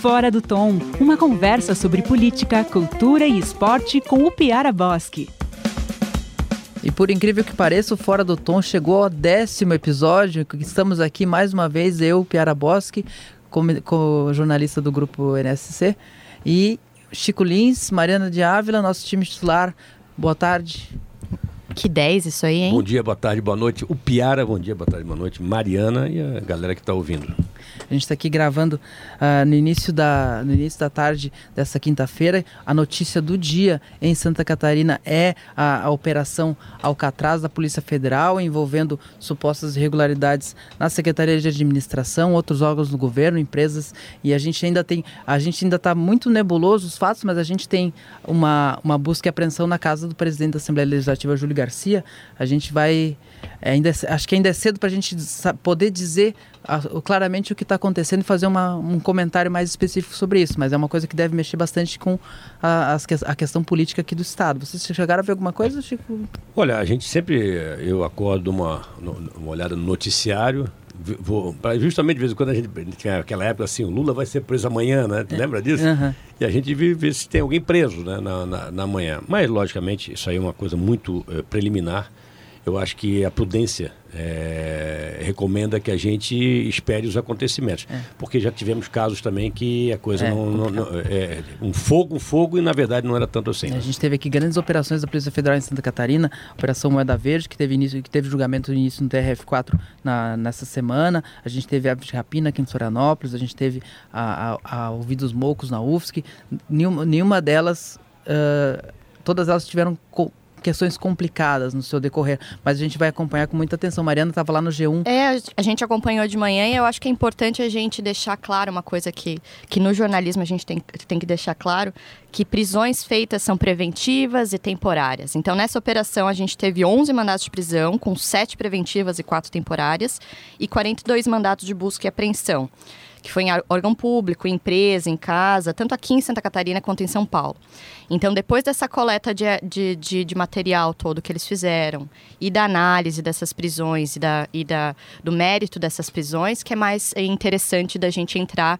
Fora do Tom, uma conversa sobre política, cultura e esporte com o Piara Bosque. E por incrível que pareça, o Fora do Tom chegou ao décimo episódio. Estamos aqui mais uma vez, eu, Piara Bosque, como, como jornalista do grupo NSC, e Chico Lins, Mariana de Ávila, nosso time titular. Boa tarde. Que 10 isso aí, hein? Bom dia, boa tarde, boa noite. O Piara, bom dia, boa tarde, boa noite. Mariana e a galera que está ouvindo. A gente está aqui gravando uh, no, início da, no início da tarde dessa quinta-feira. A notícia do dia em Santa Catarina é a, a, Operação Alcatraz da Polícia Federal, envolvendo supostas irregularidades na Secretaria de Administração, outros órgãos do governo, empresas. E a gente ainda tem. A gente ainda está muito nebuloso os fatos, mas a gente tem uma, uma busca e apreensão na casa do presidente da Assembleia Legislativa, Júlio Garcia. A gente vai. É, ainda, acho que ainda é cedo para a gente poder dizer claramente o que está acontecendo e fazer uma, um comentário mais específico sobre isso, mas é uma coisa que deve mexer bastante com a, a, questão política aqui do Estado. Vocês chegaram a ver alguma coisa, Chico? Olha, a gente sempre, eu acordo uma, uma olhada no noticiário, vou, justamente de vez em quando a gente tinha aquela época assim, o Lula vai ser preso amanhã, né? É. Lembra disso? Uhum. E a gente ver se tem alguém preso né, na, na, na, manhã. Mas, logicamente, isso aí é uma coisa muito uh, preliminar eu acho que a prudência é, recomenda que a gente espere os acontecimentos. É. Porque já tivemos casos também que a coisa é, não, não, não, é um fogo, um fogo e na verdade não era tanto assim. A gente teve aqui grandes operações da Polícia Federal em Santa Catarina, Operação Moeda Verde, que teve início, que teve julgamento no início no TRF4 na, nessa semana. A gente teve a rapina aqui em Florianópolis, a gente teve a, a, a Ouvidos Moucos na UFSC. Nenhuma, nenhuma delas, uh, todas elas tiveram questões complicadas no seu decorrer, mas a gente vai acompanhar com muita atenção. Mariana estava lá no G1. É, a gente acompanhou de manhã e eu acho que é importante a gente deixar claro uma coisa que, que no jornalismo a gente tem, tem que deixar claro, que prisões feitas são preventivas e temporárias. Então, nessa operação, a gente teve 11 mandatos de prisão, com 7 preventivas e 4 temporárias, e 42 mandatos de busca e apreensão que foi em órgão público, em empresa, em casa, tanto aqui em Santa Catarina quanto em São Paulo. Então, depois dessa coleta de, de, de, de material todo que eles fizeram, e da análise dessas prisões e, da, e da, do mérito dessas prisões, que é mais interessante da gente entrar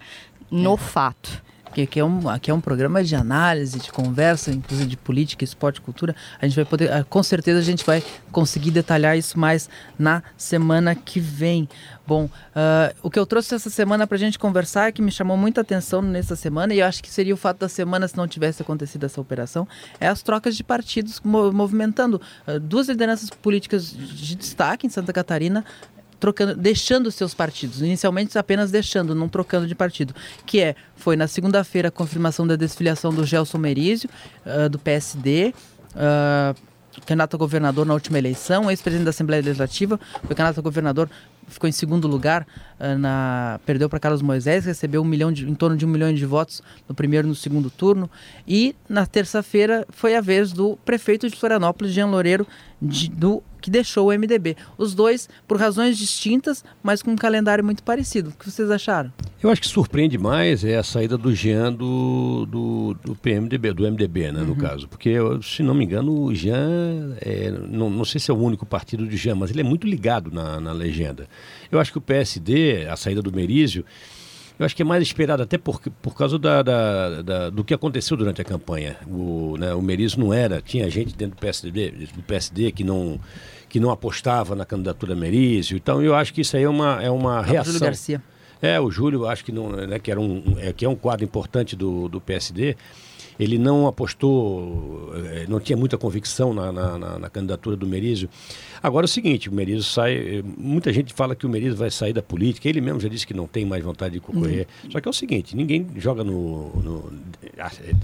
no é. fato que aqui é, um, aqui é um programa de análise, de conversa, inclusive de política, esporte, cultura. A gente vai poder, ah, com certeza a gente vai conseguir detalhar isso mais na semana que vem. Bom, uh, o que eu trouxe essa semana para a gente conversar, que me chamou muita atenção nessa semana, e eu acho que seria o fato da semana se não tivesse acontecido essa operação, é as trocas de partidos movimentando uh, duas lideranças políticas de destaque em Santa Catarina trocando, deixando seus partidos. Inicialmente apenas deixando, não trocando de partido. Que é, foi na segunda-feira a confirmação da desfiliação do Gelson Merizio, uh, do PSD. Uh, candidato a governador na última eleição, ex-presidente da Assembleia Legislativa, foi candidato a governador, ficou em segundo lugar, uh, na, perdeu para Carlos Moisés, recebeu um milhão de, em torno de um milhão de votos no primeiro e no segundo turno. E na terça-feira foi a vez do prefeito de Florianópolis, Jean Loureiro, de, do que deixou o MDB. Os dois por razões distintas, mas com um calendário muito parecido. O que vocês acharam? Eu acho que surpreende mais é a saída do Jean do, do, do PMDB, do MDB, né, uhum. no caso. Porque, se não me engano, o Jean, é, não, não sei se é o único partido de Jean, mas ele é muito ligado na, na legenda. Eu acho que o PSD, a saída do Merizio, eu acho que é mais esperado até por, por causa da, da, da, do que aconteceu durante a campanha. O, né, o Merizio não era, tinha gente dentro do PSD, do PSD que não que não apostava na candidatura Merizio. Então eu acho que isso aí é uma, é uma reação. Júlio Garcia. É, o Júlio, acho que, não, né, que, era um, é, que é um quadro importante do, do PSD. Ele não apostou, é, não tinha muita convicção na, na, na, na candidatura do Merizio. Agora é o seguinte, o Merizio sai. Muita gente fala que o Merizio vai sair da política. Ele mesmo já disse que não tem mais vontade de concorrer. Uhum. Só que é o seguinte, ninguém joga no, no,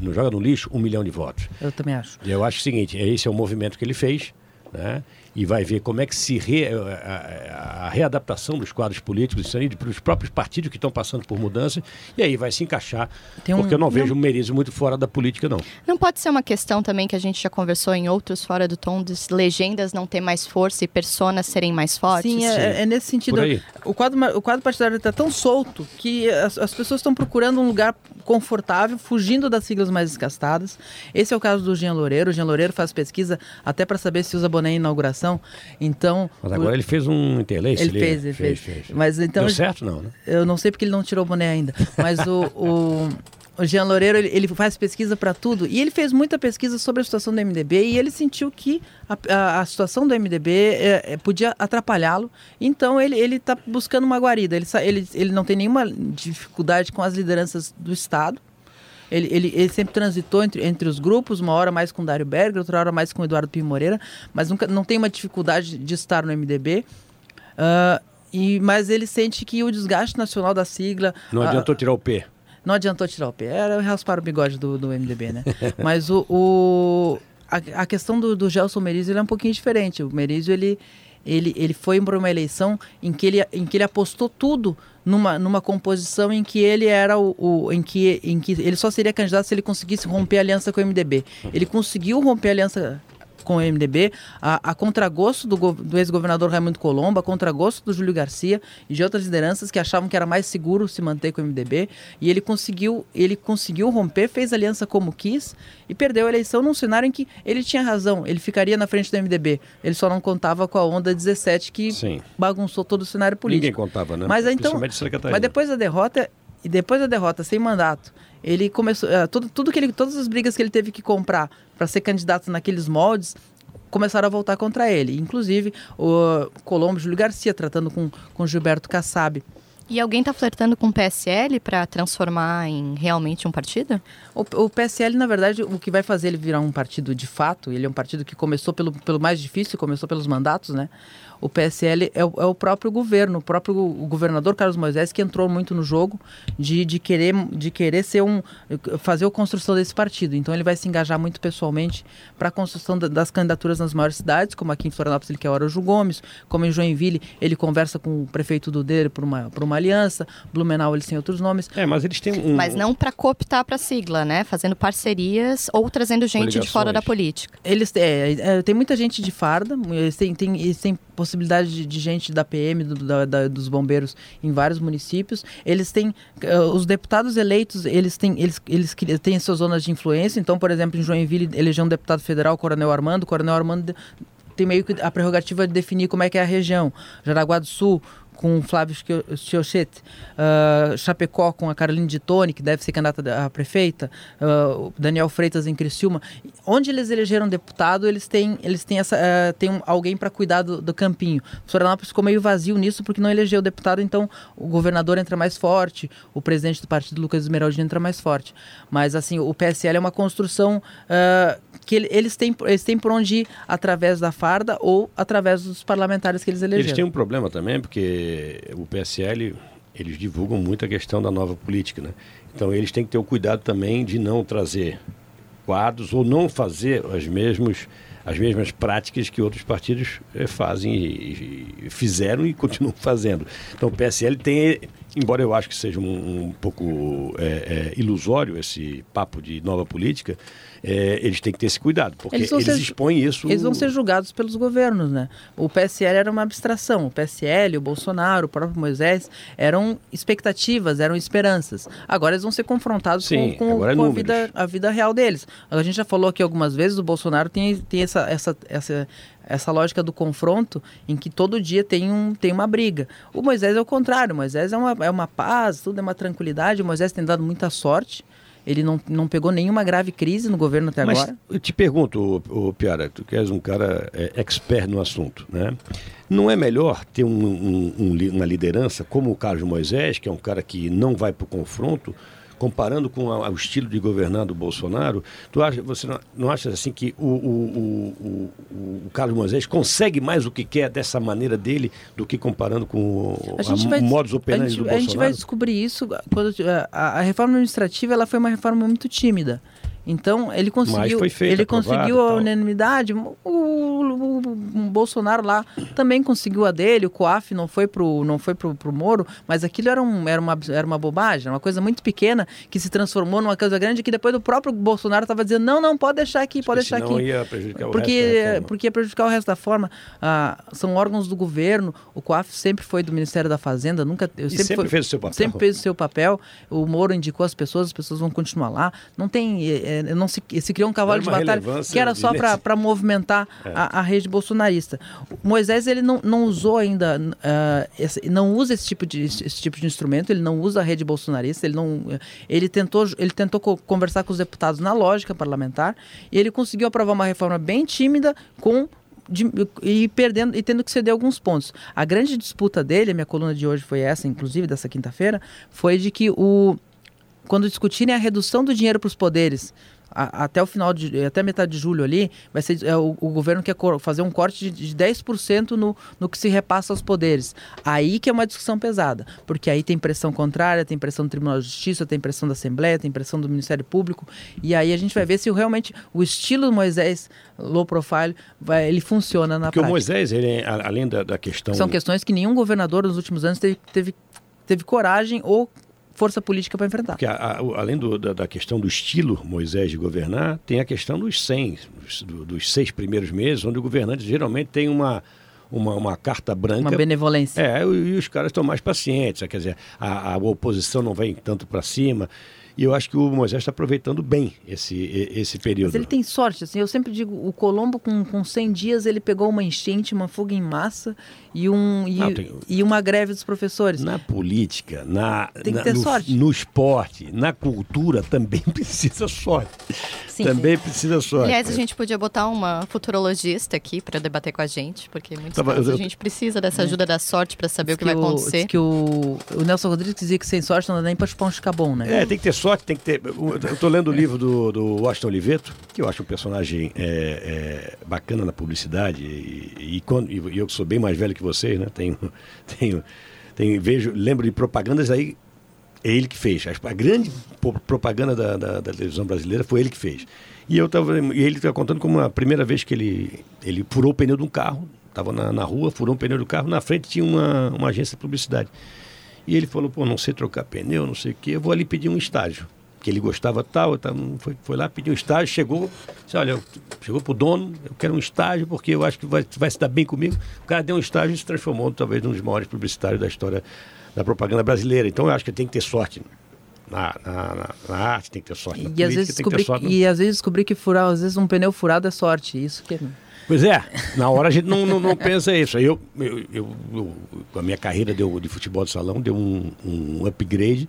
não joga no lixo um milhão de votos. Eu também acho. Eu acho o seguinte, esse é o movimento que ele fez. Né? E vai ver como é que se re, a, a, readaptação dos quadros políticos para os próprios partidos que estão passando por mudança e aí vai se encaixar um, porque eu não, não vejo o Merizio muito fora da política não. Não pode ser uma questão também que a gente já conversou em outros fora do tom de legendas não ter mais força e personas serem mais fortes? Sim é, é nesse sentido. O quadro o quadro partidário está tão solto que as, as pessoas estão procurando um lugar confortável fugindo das siglas mais desgastadas esse é o caso do Jean Loureiro o Jean Loureiro faz pesquisa até para saber se usa boné em inauguração. Então. Mas agora o... ele fez um interlace. Ele, ele fez, ele fez. fez. fez. Mas então. Deu certo, não, né? Eu não sei porque ele não tirou o boné ainda. Mas o, o, o Jean Loureiro, ele, ele faz pesquisa para tudo. E ele fez muita pesquisa sobre a situação do MDB e ele sentiu que a, a, a situação do MDB é, é, podia atrapalhá-lo. Então ele está buscando uma guarida. Ele, ele, ele não tem nenhuma dificuldade com as lideranças do Estado. Ele, ele, ele, sempre transitou entre, entre os grupos, uma hora mais com o Dário Berger, outra hora mais com o Eduardo Pinho Moreira, mas nunca, não tem uma dificuldade de estar no MDB. Uh, ah, e, mas ele sente que o desgaste nacional da sigla. Não adiantou tirar o P. Não adiantou tirar o pé. Era raspar o bigode do, do MDB, né? Mas o, o a, a, questão do, do Gelson Merizio ele é um pouquinho diferente. O Merizio, ele, ele, ele foi para uma eleição em que ele, em que ele apostou tudo numa, numa composição em que ele era o, o, em, que, em que ele só seria candidato se ele conseguisse romper a aliança com o MDB. Ele conseguiu romper a aliança com o MDB, a, a contragosto do, do ex-governador Raimundo Colombo, a contragosto do Júlio Garcia e de outras lideranças que achavam que era mais seguro se manter com o MDB, e ele conseguiu, ele conseguiu romper, fez aliança como quis e perdeu a eleição num cenário em que ele tinha razão, ele ficaria na frente do MDB. Ele só não contava com a onda 17 que Sim. bagunçou todo o cenário político. Ninguém contava, né? Mas então, mas depois da derrota, e depois da derrota sem mandato, ele começou uh, tudo, tudo que ele, todas as brigas que ele teve que comprar para ser candidato naqueles moldes começaram a voltar contra ele. Inclusive o Colombo Júlio Garcia tratando com, com Gilberto Kassab. E alguém está flertando com o PSL para transformar em realmente um partido? O, o, PSL, na verdade, o que vai fazer ele virar um partido de fato, ele é um partido que começou pelo, pelo mais difícil, começou pelos mandatos, né? O PSL é o, é o próprio governo, o próprio o governador Carlos Moisés que entrou muito no jogo de, de querer de querer ser um fazer a construção desse partido. Então ele vai se engajar muito pessoalmente para a construção da, das candidaturas nas maiores cidades, como aqui em Florianópolis ele quer o Araújo Gomes, como em Joinville ele conversa com o prefeito do dele por uma por uma aliança, Blumenau eles têm outros nomes. É, mas eles têm um Mas não para cooptar para a sigla, né? Fazendo parcerias ou trazendo gente de fora da política. Eles é, é, tem muita gente de farda, eles têm, têm, eles têm possibilidade de, de gente da PM, do, da, da, dos bombeiros em vários municípios. Eles têm, uh, os deputados eleitos, eles têm, eles, eles têm suas zonas de influência. Então, por exemplo, em Joinville, elegeu um deputado federal, Coronel Armando. Coronel Armando tem meio que a prerrogativa de definir como é que é a região. Jaraguá do Sul, com o Flávio Schiochete, uh, Chapecó com a Caroline de Tone, que deve ser candidata a prefeita, uh, Daniel Freitas em Criciúma. Onde eles elegeram deputado, eles têm, eles têm, essa, uh, têm um, alguém para cuidar do, do, campinho. Florianópolis ficou meio vazio nisso porque não elegeu deputado, então o governador entra mais forte, o presidente do partido, Lucas Esmeraldino, entra mais forte. Mas assim, o PSL é uma construção que eles têm, eles têm por onde ir através da farda ou através dos parlamentares que eles elegeram. Eles têm um problema também, porque o PSL, eles divulgam muito a questão da nova política, né? Então eles têm que ter o cuidado também de não trazer quadros ou não fazer as mesmas as mesmas práticas que outros partidos eh, fazem e, fizeram e continuam fazendo. Então o PSL tem, embora eu acho que seja um, um pouco é, é, ilusório esse papo de nova política, é, eles têm que ter esse cuidado, porque eles, eles ser, expõem isso. Eles vão ser julgados pelos governos, né? O PSL era uma abstração. O PSL, o Bolsonaro, o próprio Moisés eram expectativas, eram esperanças. Agora eles vão ser confrontados Sim, com, com, com a, vida, a vida real deles. A gente já falou aqui algumas vezes, o Bolsonaro tem, tem essa, essa, essa essa lógica do confronto em que todo dia tem, um, tem uma briga. O Moisés é o contrário, o Moisés é uma, é uma paz, tudo é uma tranquilidade. O Moisés tem dado muita sorte. Ele não, não pegou nenhuma grave crise no governo até Mas agora. Eu te pergunto, o, Piara, tu que és um cara é, expert no assunto, né? Não é melhor ter um, um, um, uma liderança como o Carlos Moisés, que é um cara que não vai para o confronto, comparando com a, o estilo de governar do Bolsonaro, tu acha, você não, não acha assim que o, o, o, o, Carlos Moisés consegue mais o que quer dessa maneira dele do que comparando com o, a, vai, modus operandi gente, do Bolsonaro? A gente vai descobrir isso quando a, a reforma administrativa ela foi uma reforma muito tímida. Então ele conseguiu, feito, ele conseguiu a unanimidade. O, o, o, Bolsonaro lá também conseguiu a dele. O COAF não foi pro não foi pro, pro Moro, mas aquilo era, um, era, uma, era uma bobagem, uma coisa muito pequena que se transformou numa coisa grande que depois o próprio Bolsonaro estava dizendo não, não pode deixar aqui, pode deixar aqui, ia prejudicar porque o resto da porque ia prejudicar o resto da forma. Ah, são órgãos do governo. O COAF sempre foi do Ministério da Fazenda, nunca eu sempre, sempre foi, fez o seu papel. Sempre fez o seu papel. O Moro indicou as pessoas, as pessoas vão continuar lá. Não tem é, é, não se, se criou um cavalo de batalha que era só para movimentar é. a, a, rede bolsonarista. O Moisés ele não, não usou ainda, uh, esse, não usa esse tipo, de, esse tipo de instrumento, ele não usa a rede bolsonarista, ele não, ele tentou, ele tentou conversar com os deputados na lógica parlamentar e ele conseguiu aprovar uma reforma bem tímida com de, e perdendo e tendo que ceder alguns pontos. A grande disputa dele, a minha coluna de hoje foi essa, inclusive dessa quinta-feira, foi de que o quando discutirem a redução do dinheiro para os poderes a, até o final de até metade de julho ali, vai ser é, o, o, governo quer fazer um corte de, de 10% no, no que se repassa aos poderes. Aí que é uma discussão pesada, porque aí tem pressão contrária, tem pressão do Tribunal de Justiça, tem pressão da Assembleia, tem pressão do Ministério Público, e aí a gente vai ver se realmente o estilo do Moisés low profile vai, ele funciona na porque prática. Porque o Moisés, ele, além da, da questão são questões que nenhum governador nos últimos anos teve, teve teve coragem ou força política para enfrentar. Porque a, a, além do, da, da, questão do estilo Moisés de governar, tem a questão dos 100, dos, dos, seis primeiros meses, onde o governante geralmente tem uma, uma, uma carta branca. Uma benevolência. É, e, os caras estão mais pacientes, quer dizer, a, a oposição não vem tanto para cima. E eu acho que o Moisés está aproveitando bem esse, esse período. Mas ele tem sorte, assim, eu sempre digo, o Colombo com, com 100 dias ele pegou uma enchente, uma fuga em massa e, um, e, Não, tem... e uma greve dos professores. Na política, na, tem que na, ter no, sorte. no esporte, na cultura também precisa sorte. Sim, também sim. precisa sorte. Aliás, a gente podia botar uma futurologista aqui para debater com a gente, porque muitas Tava, vezes eu... a gente precisa dessa é. ajuda da sorte para saber o que, que, vai acontecer. que o, o Nelson Rodrigues dizia que sem sorte não dá nem para chupar um chicabom, né? É, tem que ter sorte, tem que ter. Eu estou lendo o livro do, do Washington Oliveto, que eu acho um personagem é, é, bacana na publicidade, e, e, quando, e eu que sou bem mais velho que vocês, né? Tenho, tenho, tenho, vejo, lembro de propagandas aí é ele que fez. A grande propaganda da, da, da televisão brasileira foi ele que fez. E eu tava, e ele está contando como a primeira vez que ele, ele furou o pneu de um carro, estava na, na rua, furou o pneu do carro, na frente tinha uma, uma agência de publicidade. E ele falou, pô, não sei trocar pneu, não sei o quê, eu vou ali pedir um estágio. Que ele gostava tal, tal foi, foi lá, pediu um estágio, chegou, disse, olha, chegou pro dono, eu quero um estágio porque eu acho que vai, vai se dar bem comigo. O cara deu um estágio e se transformou talvez num dos maiores publicitários da história da propaganda brasileira. Então eu acho que tem que ter sorte na, na, na arte, tem que ter sorte. E, às vezes descobri, sorte e às vezes descobri que furar, às vezes um pneu furado é sorte. Isso que é... Pois é, na hora a gente não, não, não pensa isso. Eu, eu, eu, a minha carreira deu, de futebol de salão deu um, um upgrade.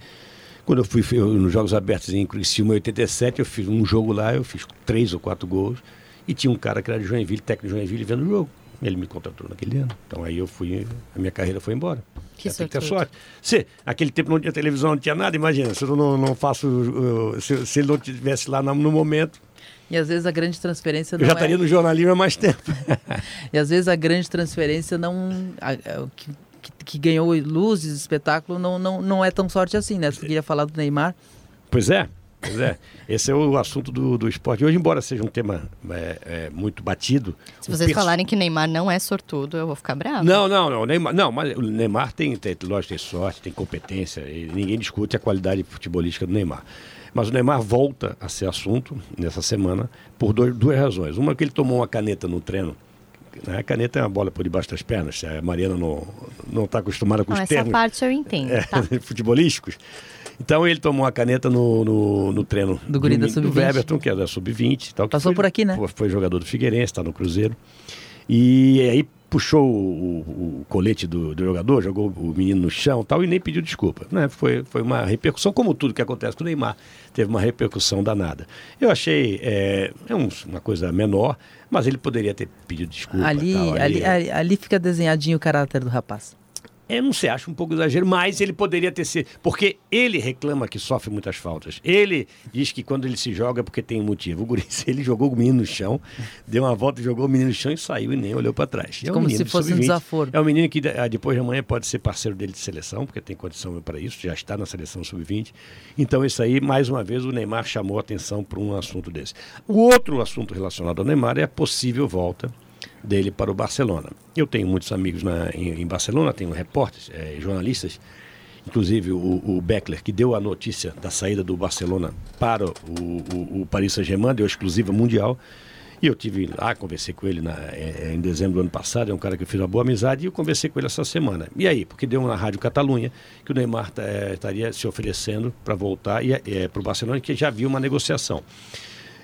Quando eu fui eu, nos Jogos Abertos em Criciúma em 87, eu fiz um jogo lá, eu fiz três ou quatro gols. E tinha um cara que era de Joinville, técnico de Joinville, vendo o jogo. Ele me contratou naquele ano. Então aí eu fui, a minha carreira foi embora. Que tem que ter sorte. Se aquele tempo não tinha televisão, não tinha nada, imagina, se eu não, não faço. Uh, se, se, ele não estivesse lá no, momento. E às vezes a grande transferência não. Eu já estaria é... no jornalismo há mais tempo. e às vezes a grande transferência não. A, a, que, que, ganhou luzes, espetáculo, não, não, não é tão sorte assim, né? Você queria falar do Neymar? Pois é. Pois é, esse é o assunto do, do esporte. Hoje, embora seja um tema é, é, muito batido. Se vocês falarem que Neymar não é sortudo, eu vou ficar bravo. Não, não, não. Neymar, não, mas o Neymar tem, tem, lógico, tem sorte, tem competência. E ninguém discute a qualidade futebolística do Neymar. Mas o Neymar volta a ser assunto nessa semana por dois, duas razões. Uma é que ele tomou uma caneta no treino né? A caneta é uma bola por debaixo das pernas. A Mariana não está acostumada com não, os termos. Essa parte eu entendo. É, tá. futebolísticos. Então ele tomou a caneta no, no, no treino do, do, do Everton, que é da Sub-20. Passou foi, por aqui, né? Foi jogador do Figueirense, está no Cruzeiro. E aí puxou o, o, colete do, do, jogador, jogou o menino no chão tal, e nem pediu desculpa. Né? Foi, foi uma repercussão, como tudo que acontece com o Neymar, teve uma repercussão danada. Eu achei é, é um, uma coisa menor, mas ele poderia ter pedido desculpa. Ali, tal, ali, ali, ali, ali fica desenhadinho o caráter do rapaz. Eu não sei, acho um pouco exagero, mas ele poderia ter sido. Porque ele reclama que sofre muitas faltas. Ele diz que quando ele se joga é porque tem motivo. O Guri, ele jogou o menino no chão, deu uma volta, jogou o menino no chão e saiu e nem olhou para trás. É um Como se fosse um desaforo. É um menino que ah, depois de amanhã pode ser parceiro dele de seleção, porque tem condição para isso, já está na seleção sub-20. Então, isso aí, mais uma vez, o Neymar chamou a atenção para um assunto desse. O outro assunto relacionado ao Neymar é a possível volta dele para o Barcelona. Eu tenho muitos amigos na, em, em Barcelona, tenho repórteres, é, jornalistas, inclusive o, o, Beckler, que deu a notícia da saída do Barcelona para o, o, o Paris Saint-Germain, deu a exclusiva mundial. E eu tive lá, conversei com ele na, é, em dezembro do ano passado, é um cara que eu fiz uma boa amizade, e eu conversei com ele essa semana. E aí? Porque deu na Rádio Catalunha que o Neymar é, estaria se oferecendo para voltar e, é, para o Barcelona, que já havia uma negociação.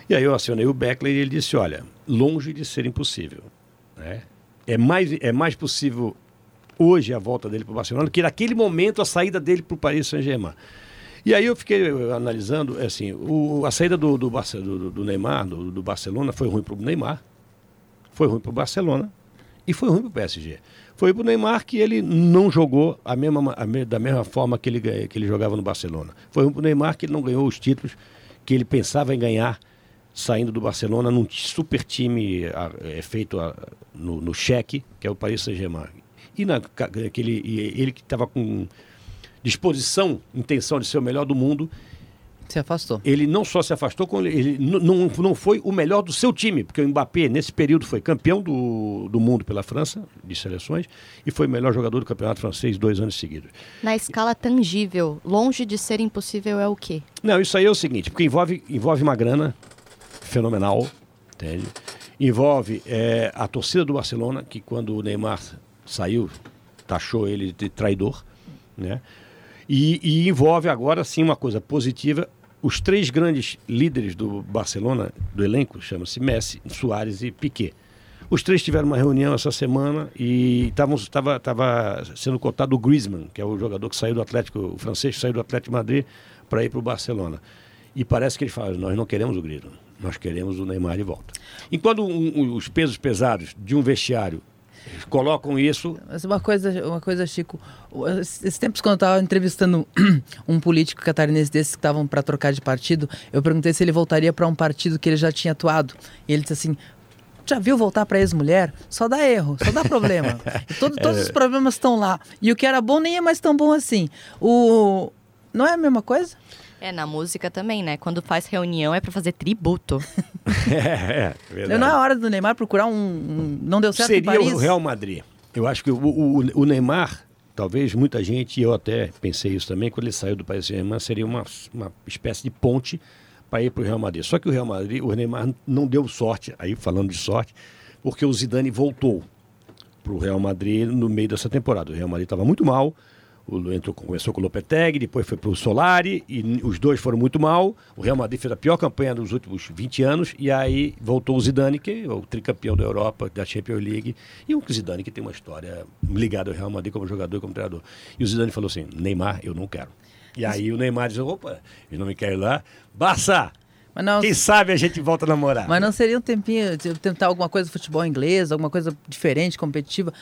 E aí eu acionei o Beckler e ele disse, olha, longe de ser impossível. Né? É, mais, é mais possível hoje a volta dele para o Barcelona que naquele momento a saída dele para o Paris Saint-Germain. E aí eu fiquei analisando, assim, o, a saída do, do, do, do Neymar, do, do, Barcelona, foi ruim para o Neymar, foi ruim para o Barcelona e foi ruim para o PSG. Foi para o Neymar que ele não jogou a mesma, a, da mesma forma que ele, que ele jogava no Barcelona. Foi ruim para o Neymar que ele não ganhou os títulos que ele pensava em ganhar saindo do Barcelona num super time a, é, feito a, no, no cheque, que é o Paris Saint-Germain. E, na, aquele, e ele que estava com disposição, intenção de ser o melhor do mundo. Se afastou. Ele não só se afastou, como ele não, não foi o melhor do seu time, porque o Mbappé, nesse período, foi campeão do, do mundo pela França, de seleções, e foi o melhor jogador do campeonato francês dois anos seguidos. Na escala tangível, longe de ser impossível, é o quê? Não, isso aí é o seguinte, porque envolve, envolve uma grana fenomenal, entende? Envolve é, a torcida do Barcelona, que quando o Neymar saiu, taxou ele de traidor, né? E, e envolve agora sim uma coisa positiva. Os três grandes líderes do Barcelona, do elenco, chama-se Messi, Soares e Piquet. Os três tiveram uma reunião essa semana e estava sendo cotado o Griezmann, que é o jogador que saiu do Atlético, o francês saiu do Atlético de Madrid para ir para o Barcelona. E parece que ele fala, nós não queremos o Griezmann, nós queremos o Neymar de volta. Enquanto um, um, os pesos pesados de um vestiário colocam isso. Mas uma coisa, uma coisa, Chico. Esses tempos, quando eu estava entrevistando um político catarinense desses que estavam para trocar de partido, eu perguntei se ele voltaria para um partido que ele já tinha atuado. E ele disse assim: já viu voltar para ex-mulher? Só dá erro, só dá problema. Todo, todos é. os problemas estão lá. E o que era bom nem é mais tão bom assim. O... Não é a mesma coisa? É, na música também, né? Quando faz reunião é para fazer tributo. é, é, verdade. Não é hora do Neymar procurar um... um... Não deu certo Seria o Real Madrid. Eu acho que o, o, o, Neymar, talvez muita gente, e eu até pensei isso também, quando ele saiu do Paris Saint-Germain, seria uma, uma espécie de ponte para ir para o Real Madrid. Só que o Real Madrid, o Neymar não deu sorte, aí falando de sorte, porque o Zidane voltou para o Real Madrid no meio dessa temporada. O Real Madrid estava muito mal, o, entrou, começou com o Lopetegui, depois foi para o Solari, e os dois foram muito mal. O Real Madrid fez a pior campanha dos últimos 20 anos, e aí voltou o Zidane, que é o tricampeão da Europa, da Champions League, e o Zidane que tem uma história ligada ao Real Madrid como jogador e como treinador. E o Zidane falou assim: Neymar, eu não quero. E aí o Neymar disse: opa, eles não me querem lá. Barça, não, Quem sabe a gente volta a namorar. Mas não seria um tempinho de tentar alguma coisa de futebol inglês, alguma coisa diferente, competitiva?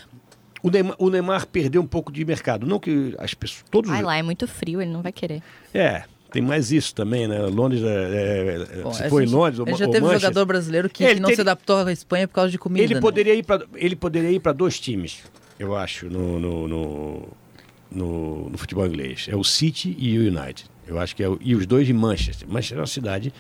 O Neymar, o Neymar, perdeu um pouco de mercado. Não que as pessoas. Todos... Ai, lá é muito frio, ele não vai querer. É, tem mais isso também, né? Londres, é, é, Bom, se foi em Londres, ou, já teve um jogador brasileiro que, que não se adaptou à Espanha por causa de comida. Ele né? poderia ir para ele poderia ir para dois times, eu acho, no no, no, no, no, futebol inglês. É o City e o United. Eu acho que é o, e os dois de Manchester. Manchester é uma cidade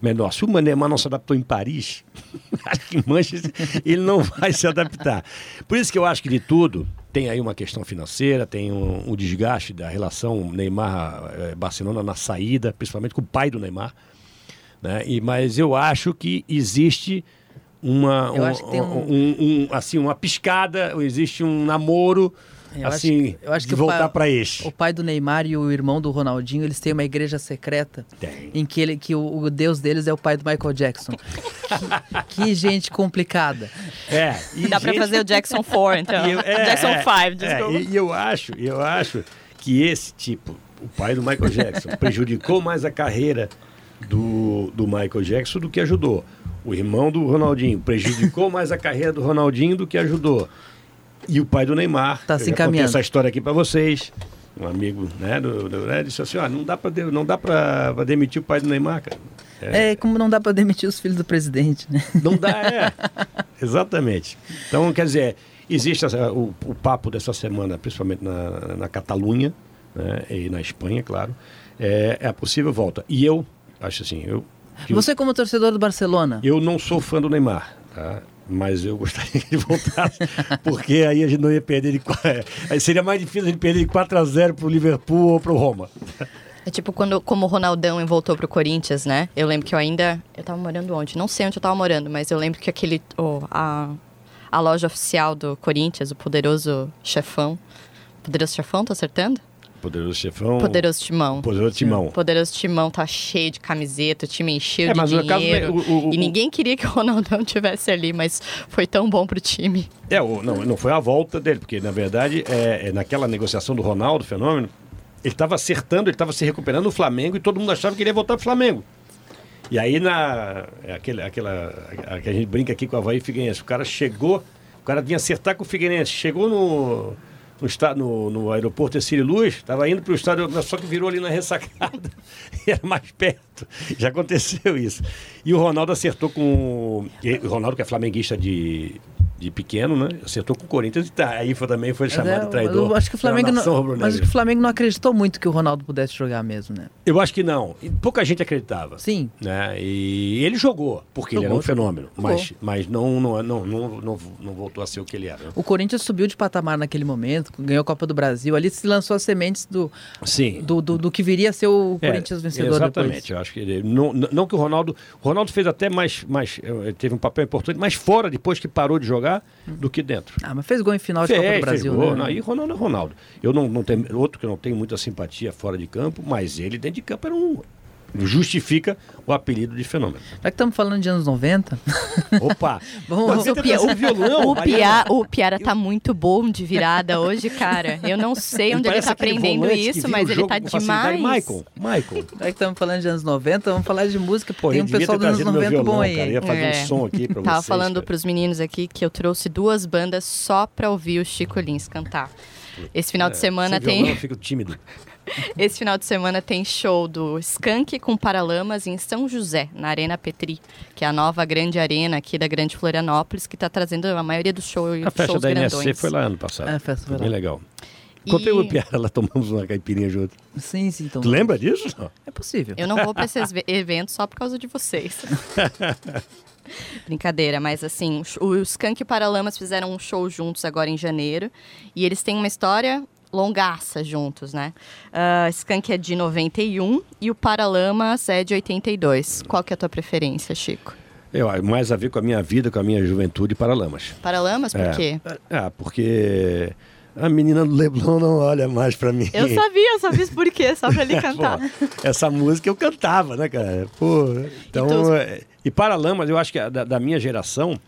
menor. Se o Neymar não se adaptou em Paris, acho que em Manchester ele não vai se adaptar. Por isso que eu acho que de tudo tem aí uma questão financeira, tem um, um desgaste da relação Neymar-Barcelona na saída, principalmente com o pai do Neymar. Né? E, mas eu acho que existe uma, um, um, um, assim, uma piscada, existe um namoro eu assim, acho, eu acho que de voltar para este. O pai do Neymar e o irmão do Ronaldinho, eles têm uma igreja secreta. Tem. Em que, ele, que o, o Deus deles é o pai do Michael Jackson. que, que, gente complicada. É. Dá gente... para fazer o Jackson 4, então. Eu, é, Jackson 5, é, desculpa. É, e eu acho, eu acho que esse tipo, o pai do Michael Jackson, prejudicou mais a carreira do, do Michael Jackson do que ajudou. O irmão do Ronaldinho prejudicou mais a carreira do Ronaldinho do que ajudou. E o pai do Neymar. Tá se encaminhando. essa história aqui para vocês. Um amigo, né, do, do né, disse assim, ó, não dá para não dá para demitir o pai do Neymar, cara. É, é, como não dá para demitir os filhos do presidente, né? Não dá, é. Exatamente. Então, quer dizer, existe essa, o, o, papo dessa semana, principalmente na, na Catalunha, né, e na Espanha, claro, é, é a possível volta. E eu acho assim, eu você como torcedor do Barcelona? Eu não sou fã do Neymar, tá? Mas eu gostaria que ele voltasse, porque aí a gente não ia perder de. Aí seria mais difícil a gente perder de 4 a 0 para o Liverpool ou para o Roma. É tipo quando como o Ronaldão voltou pro Corinthians, né? Eu lembro que eu ainda. Eu tava morando onde? Não sei onde eu tava morando, mas eu lembro que aquele. Oh, a, a loja oficial do Corinthians, o poderoso chefão. Poderoso chefão, tô acertando? Poderoso Chefão. Poderoso Timão. Poderoso Timão. Poderoso Timão tá cheio de camiseta, o time encheu É, de no caso, dinheiro. o- o- E o- ninguém queria que o Ronaldão tivesse ali, mas foi tão bom pro time. É, o- não, não foi a volta dele, porque na verdade, é, é naquela negociação do Ronaldo, fenômeno, ele estava acertando, ele estava se recuperando no Flamengo e todo mundo achava que ele ia voltar pro Flamengo. E aí na. É aquele, aquela. A, que a gente brinca aqui com a Havaí Figueirense. O cara chegou, o cara vinha acertar com o Figueirense, chegou no. No, estado, no, no aeroporto Cecílio Luz, estava indo para o estádio, só que virou ali na ressacada e era mais perto. Já aconteceu isso. E o Ronaldo acertou com. O Ronaldo, que é flamenguista de, de pequeno, né? Acertou com o Corinthians e tá, aí foi, também foi Mas chamado é, traidor. eu acho que o Flamengo não, mas o Flamengo não acreditou muito que o Ronaldo pudesse jogar mesmo, né? Eu acho que não. Pouca gente acreditava. Sim. Né? E ele jogou, porque ele era Jogou, um fenômeno. jogou. Mas, mas não, não, não, não, não, não voltou a ser o que ele era. né? O Corinthians subiu de patamar naquele momento, ganhou a Copa do Brasil. Ali se lançou as sementes do, Sim. do, do, do que viria a ser o É, Corinthians vencedor Exatamente. depois. Eu acho que ele, não, não que o Ronaldo. O Ronaldo fez até mais. mais eh, teve um papel importante, mais fora depois que parou de jogar do que dentro. Ah, mas fez gol em final de Fez, Copa do fez Brasil, gol, né? e Ronaldo é Ronaldo. Eu não, não tenho. Outro que não tenho muita simpatia fora de campo, mas ele dentro de campo era um. Justifica o apelido de fenômeno. Já que estamos falando de anos 90, Opa! Vamos- Mas você O, tá Pia, violão, o. Pia, o Piara tá muito bom de virada hoje, cara. Eu não sei onde ele tá aprendendo isso, mas o ele tá demais. Michael, Michael. já que estamos falando de anos 90, vamos falar de música. Pô, Tem eu um pessoal dos anos trazido meu 90 bom violão, aí. cara. Ia fazer É. um som aqui pra Tava vocês. falando cara. pros meninos aqui que eu trouxe duas bandas só pra ouvir o Chico Lins cantar. Esse final de semana É, Sem violão, tem. eu fico tímido. Esse final de semana tem show do Skank com Paralamas em São José, na Arena Petri, que é a nova grande arena aqui da Grande Florianópolis, que está trazendo a maioria dos show, A festa shows da grandões. NSC foi lá ano passado. É, a festa foi Bem lá. legal. E Encontrei o Piara, lá tomamos uma caipirinha junto. Sim, sim. Então, Tu lembra disso? É possível. Eu não vou para esses ve- eventos só por causa de vocês. Brincadeira, mas assim, o Skank e o Paralamas fizeram um show juntos agora em janeiro. E eles têm uma história longaça juntos, né? Uh, Skank é de 91 e o Paralamas é de 82. Qual que é a tua preferência, Chico? Eu, mais a ver com a minha vida, com a minha juventude para Lamas. Paralamas, por É. quê? Ah, porque a menina do Leblon não olha mais pra mim. Eu sabia, eu sabia por quê, só pra ele Pô, cantar. essa música eu cantava, né, cara? Pô, então, tu- é, e Paralamas, eu acho que da, da minha geração,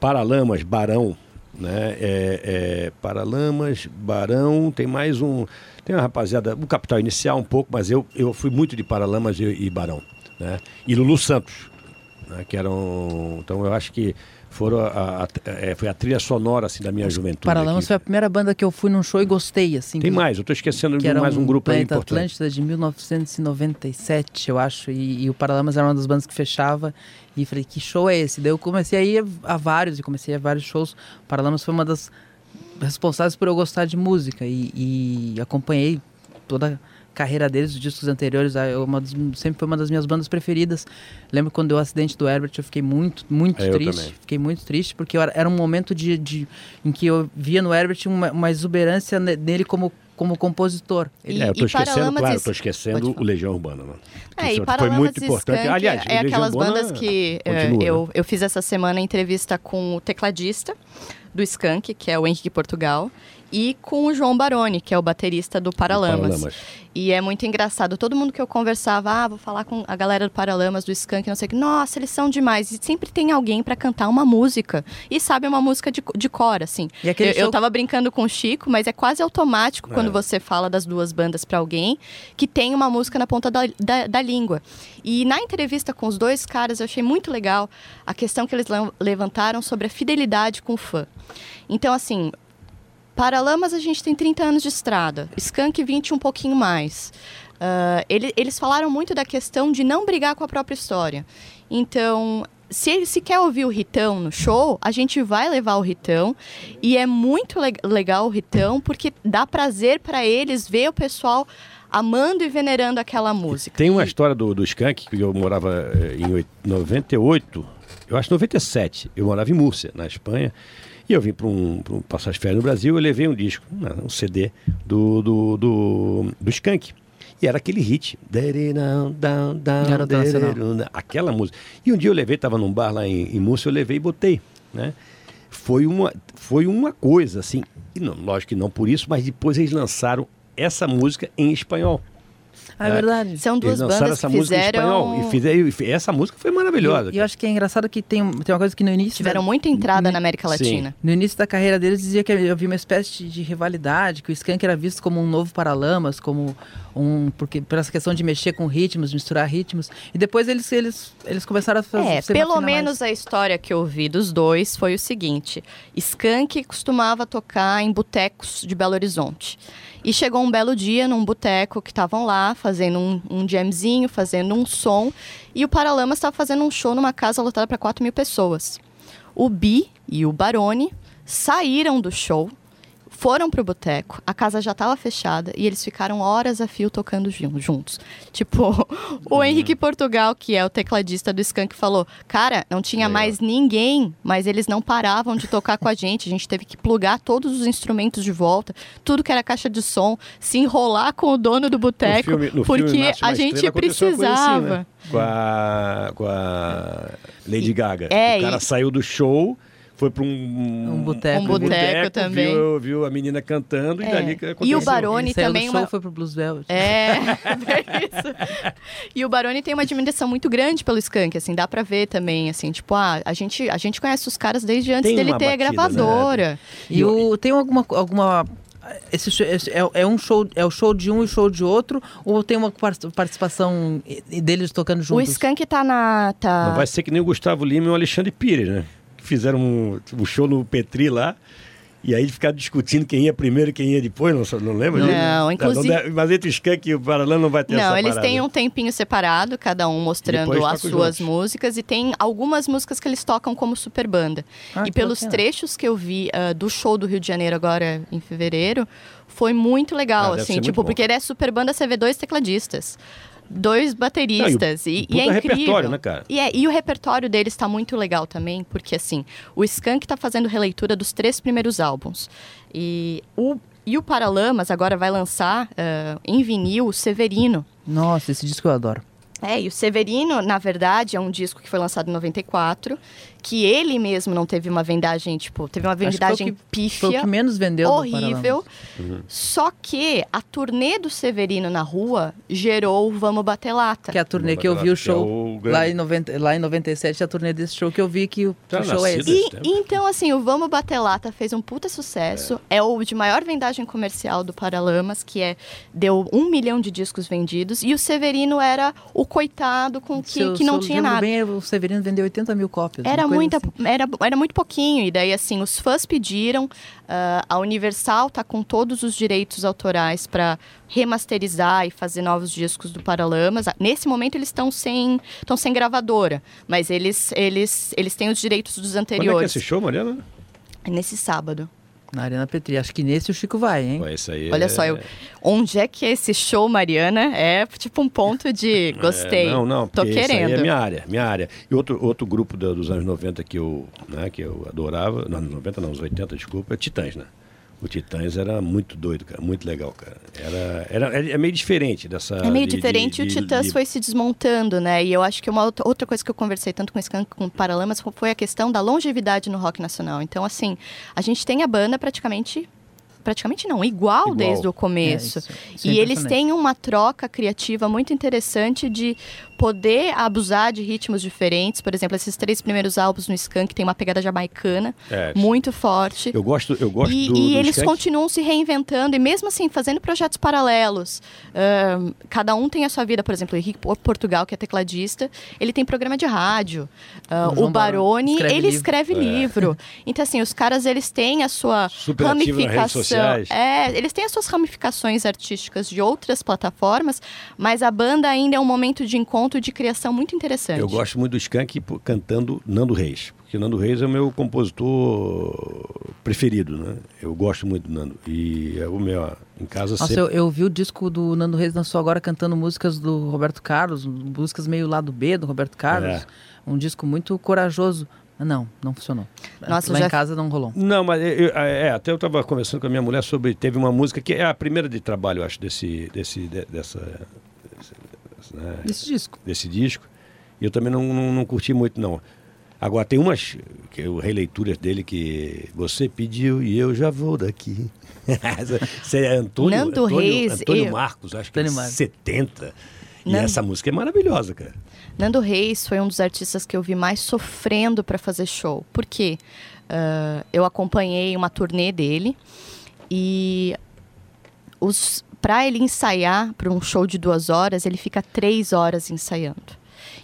Paralamas, Barão, né? É, é, Paralamas, Barão, tem mais um. Tem uma rapaziada, o Capital Inicial um pouco, mas eu, eu fui muito de Paralamas e, e Barão, né? E Lulu Santos, né? que eram. Então eu acho que foram a, a- é, foi a trilha sonora assim, da minha juventude. Paralamas aqui. foi a primeira banda que eu fui num show e gostei, assim. Tem que- mais, eu estou esquecendo que de era mais um grupo aí importante. Atlântida de 1997, eu acho, e, e o Paralamas era uma das bandas que fechava, e falei, que show é esse? Daí eu comecei a ir a vários, e comecei a vários shows, Paralamas foi uma das responsáveis por eu gostar de música, e, e acompanhei toda a carreira deles, os discos anteriores, eu, uma das- sempre foi uma das minhas bandas preferidas. Lembro quando deu o acidente do Herbert, eu fiquei muito, muito É, triste, fiquei muito triste, porque era, era um momento de, de- em que eu via no Herbert uma, uma exuberância ne- nele como, como compositor. Ele- É, eu tô E esquecendo, claro, e- tô esquecendo o. Legião Urbana, né? É, e foi muito e importante. Aliás, é aquelas Urbana bandas que eh, continua, né? eu, eu fiz essa semana entrevista com o tecladista do Skank, que é o Henrique Portugal, e com o João Baroni, que é o baterista do Paralamas. Paralamas. E é muito engraçado. Todo mundo que eu conversava, ah, vou falar com a galera do Paralamas, do Skank, não sei o que. Nossa, eles são demais. E sempre tem alguém pra cantar uma música. E sabe uma música de, de cor, assim. E eu, show- eu tava brincando com o Chico, mas é quase automático É. quando você fala das duas bandas pra alguém que tem uma música na ponta da, da, da língua. E na entrevista com os dois caras, eu achei muito legal a questão que eles levantaram sobre a fidelidade com o fã. Então, assim, Paralamas a gente tem 30 anos de estrada, Skank 20 um pouquinho mais. Ah, ele- eles falaram muito da questão de não brigar com a própria história. Então, se ele se quer ouvir o Ritão no show, a gente vai levar o Ritão e é muito le- legal o Ritão porque dá prazer para eles ver o pessoal amando e venerando aquela música. Tem uma história do, do Skank, que eu morava eh, em oit- 98, eu acho 97. Eu morava em Múrcia, na Espanha. E eu vim para um, pra um passar as férias no Brasil, eu levei um disco, um, um CD do, do, do, do Skank. E era aquele hit. Aquela música. E um dia eu levei, estava num bar lá em, em Múrcia, eu levei e botei. Né? Foi, uma, foi uma coisa, assim. E não, lógico que não por isso, mas depois eles lançaram essa música em espanhol. É verdade. São duas Eles bandas essa que música em fizeram... espanhol. E, fizeram, e essa música foi maravilhosa. E eu acho que é engraçado que tem, tem uma coisa que no início. Tiveram muita entrada na América Sim. Latina. No início da carreira deles dizia que havia uma espécie de rivalidade, que o Skank era visto como um novo Paralamas, como um porque por essa questão de mexer com ritmos, misturar ritmos. E depois eles eles eles começaram a fazer É, pelo afinar mais. menos a história que eu vi dos dois foi o seguinte: Skank costumava tocar em botecos de Belo Horizonte. E chegou um belo dia num boteco que estavam lá fazendo um, um jamzinho, fazendo um som, e o Paralamas estava fazendo um show numa casa lotada para 4 mil pessoas. O Bi e o Barone saíram do show, foram pro boteco, a casa já estava fechada e eles ficaram horas a fio tocando jun- juntos. Tipo, o Henrique Portugal, que é o tecladista do Skank, falou: Cara, não tinha mais ninguém, mas eles não paravam de tocar com a gente. A gente teve que plugar todos os instrumentos de volta, tudo que era caixa de som, se enrolar com o dono do boteco, filme- filme porque uma a gente coisa assim, precisava. né? com, a, com a Lady Gaga. É, o cara e- saiu do show, foi para um, Um boteco. Um boteco também. Viu, viu a menina cantando e É. dali que E aconteceu. o Barone também uma- foi pro Blues Velvet. É, é isso. E o Baroni tem uma admiração muito grande pelo Skank, assim, dá pra ver também, assim, tipo, ah, a gente, a gente conhece os caras desde antes Tem dele ter a batida, né? gravadora. E o, tem alguma alguma esse, esse é, é um show é o show de um e o show de outro ou tem uma par- participação deles tocando O juntos? Skank tá na. Tá... Não vai ser que nem o Gustavo Lima e o Alexandre Pires, né? Que fizeram um, um show no Petri lá. E aí ficaram discutindo quem ia primeiro e quem ia depois, não, não lembra Não, disso? não, inclusive- mas entre o Skank e o Paralã não vai ter essa Não, eles parada. têm um tempinho separado, cada um mostrando as suas juntos. músicas, e tem algumas músicas que eles tocam como super banda. Ah, e pelos bacana. trechos que eu vi ah, do show do Rio de Janeiro agora em fevereiro, foi muito legal, Ah, assim, tipo, porque ele é super banda, você vê dois tecladistas. Dois bateristas. Não, e, e o- e é puta incrível. repertório, né, cara? E, é- e o repertório deles está muito legal também, porque assim, o Skank tá fazendo releitura dos três primeiros álbuns. E o, e o Paralamas agora vai lançar ah, em vinil o Severino. Nossa, esse disco eu adoro. É, e o Severino, na verdade, é um disco que foi lançado em 94, que ele mesmo não teve uma vendagem, tipo, teve uma Acho que foi o vendagem que- Foi o pífia, que menos vendeu horrível. Uhum. Só que a turnê do Severino na rua gerou o Vamos Bater Lata. Que é a turnê Vamos que eu vi o é show o grande. lá, em 90, lá em 97, a turnê desse show que eu vi que o, Já o show é esse. E, então, assim, o Vamos Bater Lata fez um puta sucesso. É. o de maior vendagem comercial do Paralamas, que é deu um milhão de discos vendidos. E o Severino era o coitado com que, Se eu- que não tinha nada. Bem, o Severino vendeu 80 mil cópias. Era, muita, assim. era, era muito pouquinho. E daí, assim, os fãs pediram. ah, a Universal tá com todos os direitos autorais para remasterizar e fazer novos discos do Paralamas. Nesse momento, eles estão sem, estão sem gravadora. Mas eles, eles, eles têm os direitos dos Quando é que é anteriores. esse show, Mariana? Nesse sábado. Na Arena Petri. Acho que nesse o Chico vai, hein? Ué, isso aí Olha é- só, eu, onde é que é esse show, Mariana? É tipo um ponto de gostei. É, não, não, Tô aí querendo. é minha área, minha área. E outro, outro grupo da- dos anos 90 que eu, né, que eu adorava, não, anos 90 não, os 80, desculpa, é Titãs, né? O Titãs era muito doido, cara, muito legal, cara. Era, era, é é meio diferente dessa... É meio de- diferente, de- o Titãs de- foi se desmontando, né? E eu acho que uma outra coisa que eu conversei tanto com o Skank com o Paralamas foi a questão da longevidade no rock nacional. Então, assim, a gente tem a banda praticamente. Praticamente não, igual, Igual. desde o começo. É, isso- isso é e eles impressionante. têm uma troca criativa muito interessante de poder abusar de ritmos diferentes. Por exemplo, esses três primeiros álbuns no Skank tem uma pegada jamaicana É, muito forte. Eu gosto, eu gosto E, do, e do eles Skank. continuam se reinventando e mesmo assim fazendo projetos paralelos. Ahn, cada um tem a sua vida, por exemplo, o Henrique Por- Portugal, que é tecladista, ele tem programa de rádio. Ah, O Baroni, escreve ele livro. escreve livro. Então assim, os caras eles têm a sua Super ramificação. Sociais. É, eles têm as suas ramificações artísticas de outras plataformas, mas a banda ainda é um momento de encontro e de criação muito interessante. Eu gosto muito do Skank cantando Nando Reis, porque Nando Reis é o meu compositor preferido, né? Eu gosto muito do Nando. E é o meu, em casa Nossa, sempre... eu, eu vi o disco do Nando Reis lançou agora cantando músicas do Roberto Carlos, músicas meio lado B do Roberto Carlos. É. Um disco muito corajoso. Não, não funcionou. Nossa, Lá já- em casa não rolou. Não, mas eu- eu- é, até eu estava conversando com a minha mulher sobre. Teve uma música que é a primeira de trabalho, eu acho, desse, desse, de- dessa, desse, né, Esse disco. desse disco. E eu também não, não, não curti muito, não. Agora tem umas que eu releituras dele que você pediu e eu já vou daqui. Você é Antônio, Nando Antônio, Reis, Antônio eu- Marcos, acho que é Antônio Marcos. 70. E Nando- essa música é maravilhosa, cara. Nando Reis foi um dos artistas que eu vi mais sofrendo para fazer show. Por quê? Ah, eu acompanhei uma turnê dele e os para ele ensaiar para um show de duas horas, ele fica três horas ensaiando.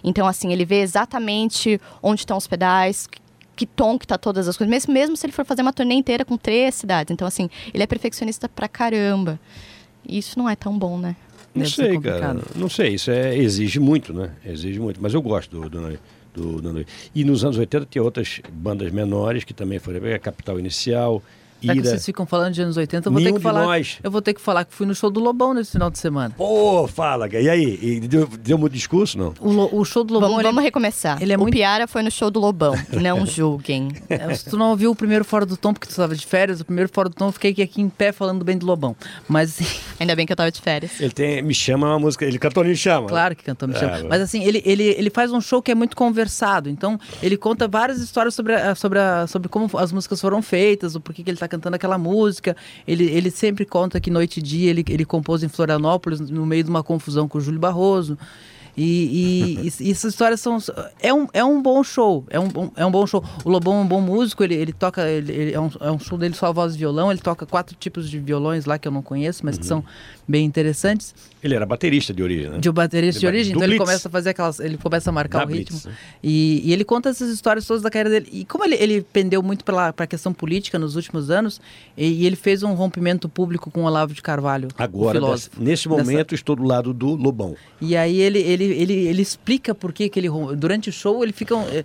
Então, assim, ele vê exatamente onde estão os pedais, que tom que tá todas as coisas, mesmo, mesmo se ele for fazer uma turnê inteira com três cidades. Então, assim, ele é perfeccionista pra caramba. E isso não é tão bom, né? Não Deve sei, cara. Não sei, isso é, exige muito, né? Exige muito. Mas eu gosto do, do, do, do Reis. E nos anos 80 tinha outras bandas menores que também foram. A Capital Inicial, Já que Ira. vocês ficam falando de anos 80, eu vou Nenhum ter que falar. nós. Eu vou ter que falar que fui no show do Lobão nesse final de semana. Pô, fala. E aí? E deu, deu muito discurso, não? O, o show do Lobão. Vamos, ele- vamos recomeçar. ele é o muito- Piara foi no show do Lobão. Não julguem. É, Se tu não ouviu o primeiro Fora do Tom, porque tu estava de férias, o primeiro Fora do Tom eu fiquei aqui em pé falando bem do Lobão. Mas, Ainda bem que eu tava de férias. Ele tem. Me chama uma música. Ele cantou Me Chama. claro que cantou me chama. É, Mas assim, ele, ele, ele faz um show que é muito conversado. Então, ele conta várias histórias sobre, a- sobre, a- sobre como as músicas foram feitas, o porquê que ele está cantando aquela música. Ele, ele sempre conta que Noite e Dia ele, ele compôs em Florianópolis, no meio de uma confusão com o Júlio Barroso. E, e, essas histórias são. É um, é um bom show. É um, é um bom show. O Lobão é um bom músico, ele, ele toca. Ele, ele- é, um, é um show dele só voz e violão. Ele toca quatro tipos de violões lá que eu não conheço, mas que são bem interessantes. Ele era baterista de origem, né? De um baterista de Do origem, então ele Blitz. começa a fazer aquelas. Ele começa a marcar Da o ritmo. Blitz, né? E, e ele conta essas histórias todas da carreira dele. E como ele, ele pendeu muito para a questão política nos últimos anos, e, e ele fez um rompimento público com o Olavo de Carvalho. Agora, dessa- nesse Dessa- momento, estou do lado do Lobão. E aí ele, ele, ele, ele explica por que, que ele. Durante o show, ele fica. eh,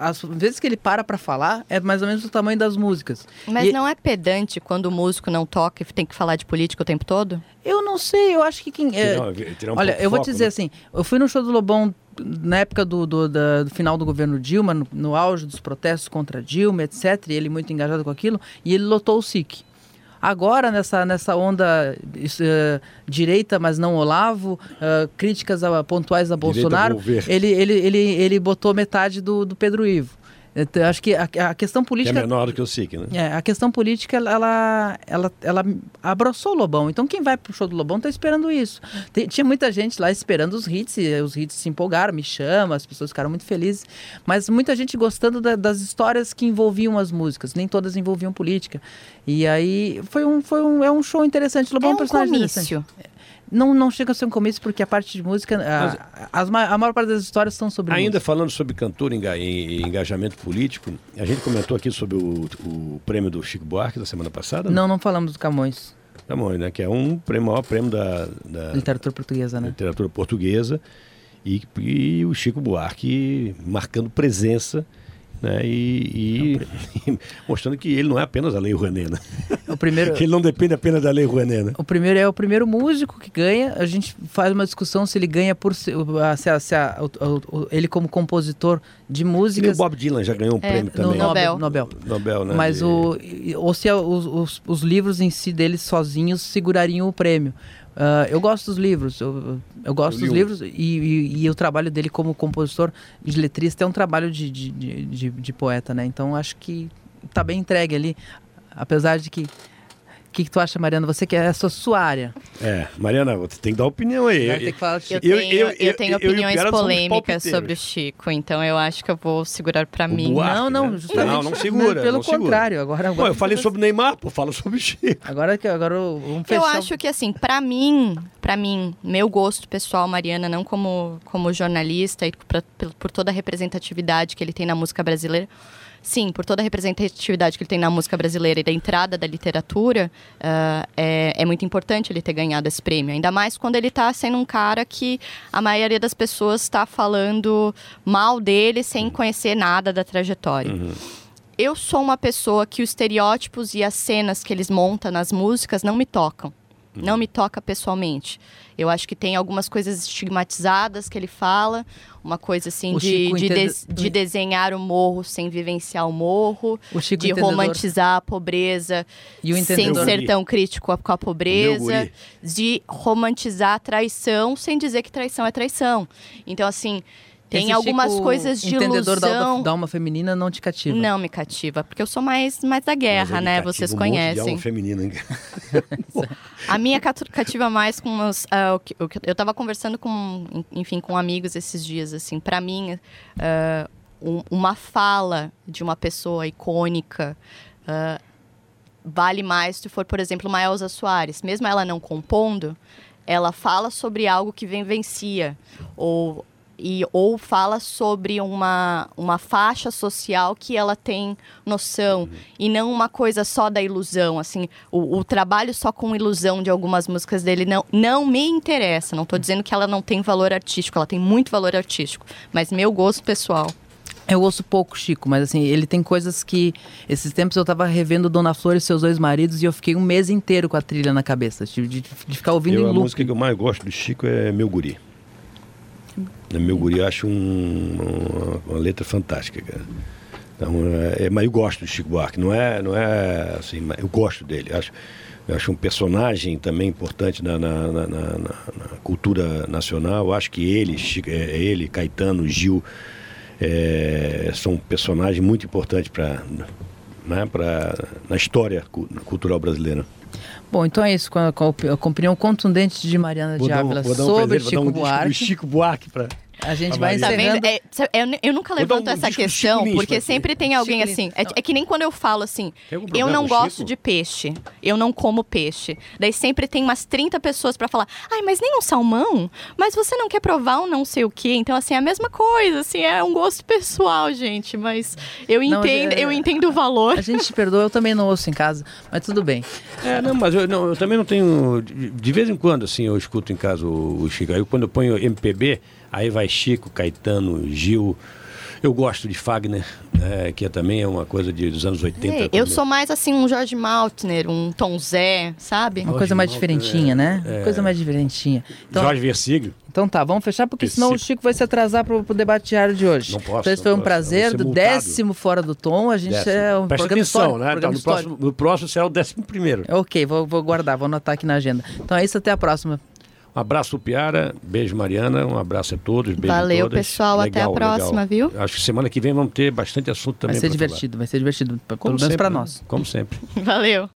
As vezes que ele para para falar, é mais ou menos o tamanho das músicas. Mas E- não é pedante quando o músico não toca e tem que falar de política o tempo todo? Eu não sei, eu acho que quem. é, Tirar- tirar um olha, eu vou foco, te dizer né? assim, eu fui no show do Lobão na época do, do, da- do final do governo Dilma, no, no auge dos protestos contra Dilma, etc. E ele muito engajado com aquilo, e ele lotou o SIC. Agora, nessa, nessa onda eh, direita, mas não Olavo, eh, críticas a- pontuais a Bolsonaro, ele, ele, ele, ele botou metade do, do Pedro Ivo. Então, eu acho que a, a questão Que é política. menor do que o SIC, né? É, a questão política, ela, ela, ela, ela abraçou o Lobão. Então, quem vai pro show do Lobão tá esperando isso. Tem- tinha muita gente lá esperando os hits, e os hits se empolgaram, me chama, as pessoas ficaram muito felizes. Mas muita gente gostando da- das histórias que envolviam as músicas, nem todas envolviam política. E aí, foi um, foi um, é um show interessante. O Lobão é é um um personagem interessante. Não, não chega a ser um comício, porque a parte de música, a, as, ma- a maior parte das histórias são sobre Ainda música. falando sobre cantor e enga- e engajamento político, a gente comentou aqui sobre o, o prêmio do Chico Buarque da semana passada. né? Não, não falamos do Camões, bom, né? Que é um prêmio, maior prêmio da, da literatura portuguesa, né? literatura portuguesa. E, e o Chico Buarque marcando presença né? e, e mostrando que ele não é apenas a Lei Rouanet, né? O primeiro... Que ele não depende apenas da Lei Rouanet, né? O primeiro é o primeiro músico que ganha. A gente faz uma discussão se ele ganha por se, se se a- o- o- o- ele como compositor de E o músicas Bob Dylan já ganhou um É, prêmio no também. Nobel. Nobel. Nobel. Nobel, né? Mas de- o ou se a- os, os, os livros em si deles sozinhos segurariam o prêmio. Ah, eu gosto dos livros, eu, eu gosto Eu dos livros e, e- e o trabalho dele como compositor de letrista é um trabalho de, de, de, de- de poeta, né? Então acho que tá bem entregue ali, apesar de que que, que tu acha, Mariana? Você que é a sua, sua área. É, Mariana, você tem que dar opinião aí. Vai ter que falar de Eu Eu- tenho, eu- eu, eu- tenho eu e o opiniões polêmicas sobre o Chico, então eu acho que eu vou segurar pra O mim. Buarque, não, não, né? justamente. Não, não segura, Pelo não segura. contrário, agora, Pô, agora eu falei sobre o Neymar, pô, fala sobre o Chico. Agora que agora vamos fechar. Eu acho que assim, pra mim, para mim, meu gosto pessoal, Mariana, não como como jornalista e pra- por toda a representatividade que ele tem na música brasileira. Sim, por toda a representatividade que ele tem na música brasileira e da entrada da literatura, ah, é, é muito importante ele ter ganhado esse prêmio. Ainda mais quando ele está sendo um cara que a maioria das pessoas está falando mal dele sem conhecer nada da trajetória. Eu sou uma pessoa que os estereótipos e as cenas que eles montam nas músicas não me tocam. Não me toca pessoalmente. Eu acho que tem algumas coisas estigmatizadas que ele fala, uma coisa assim de, de, entende- des- de desenhar o morro sem vivenciar o morro, O Chico de entendedor. romantizar a pobreza E o sem ser tão crítico com a- pobreza, de romantizar a traição sem dizer que traição é traição. Então, assim, Tem Esse algumas Chico coisas de entendedor ilusão. alma, da alma feminina não te cativa. Não me cativa, porque eu sou mais, mais da guerra, né? Vocês um monte de conhecem. alma feminina, hein? A minha cativa mais com os, ah, o que- o que- eu tava conversando com, enfim, com amigos esses dias, assim, para mim, ah, um- uma fala de uma pessoa icônica ah, vale mais se for, por exemplo, uma Elza Soares. Mesmo ela não compondo, ela fala sobre algo que vivencia ou e, ou fala sobre uma, uma faixa social que ela tem noção e não uma coisa só da ilusão assim o, o trabalho só com ilusão de algumas músicas dele não, não me interessa não estou dizendo que ela não tem valor artístico ela tem muito valor artístico mas meu gosto pessoal Eu ouço pouco Chico, mas assim, ele tem coisas que. Esses tempos eu tava revendo Dona Flor e seus dois maridos e eu fiquei um mês inteiro com a trilha na cabeça. De, de- de ficar ouvindo Eu, em a loop. música que eu mais gosto do Chico é Meu Guri. É Meu Guri eu acho um- uma, uma letra fantástica, cara. Então, é, é- mas eu gosto do Chico Buarque, não é, não é assim, mas eu gosto dele. Eu acho, eu acho um personagem também importante na, na- na- na- na- na cultura nacional. Eu acho que ele, Chico, é, é ele, Caetano, Gil, é, são personagem muito importante para né, na história cu- cultural brasileira. Bom, então é isso, com a, com a opinião contundente de Mariana de Ávila sobre presente, vou Chico dar um Buarque. Chico Buarque para A gente A vai. Tá encerrando. É, eu, eu nunca dar um levanto essa questão, porque sempre tem alguém Chico assim. É, é que nem quando eu falo assim, eu não gosto de peixe, eu não como peixe. Daí sempre tem umas 30 pessoas pra falar, ai, mas nem um salmão? Mas você não quer provar um não sei o quê? Então, assim, é a mesma coisa, assim, é um gosto pessoal, gente. Mas eu Não, entendo, é- eu entendo o valor. A gente te perdoa, eu também não ouço em casa, mas tudo bem. É, não, mas eu, não, eu também não tenho. De, de vez em quando, assim, eu escuto em casa o, o Chico. Aí quando eu ponho MPB, aí vai Chico, Caetano, Gil. Eu gosto de Fagner, né, que é, também é uma coisa de, dos anos 80. É, eu sou mais assim um Jorge Maltner, um Tom Zé, sabe? Uma coisa mais Malta, diferentinha, né? é. Coisa mais diferentinha. Então, Jorge Versiglio. então tá, vamos fechar, porque senão o. Chico vai se atrasar pro, pro debate diário de hoje. Não posso, Então esse foi um posso, prazer, do décimo Fora do Tom. A gente Décimo. é um Presta atenção, histórico, né? Programa no, histórico. próximo, no próximo será o décimo primeiro. Ok, vou, vou guardar, vou anotar aqui na agenda. Então é isso, até a próxima. Um abraço, Piara. Beijo, Mariana. Um abraço a todos. Beijo a Valeu, todas. pessoal. Até a Legal, próxima, legal. viu? Acho que semana que vem vamos ter bastante assunto também Vai ser pra falar. divertido, vai ser divertido, pelo menos né? nós. Como sempre. Valeu.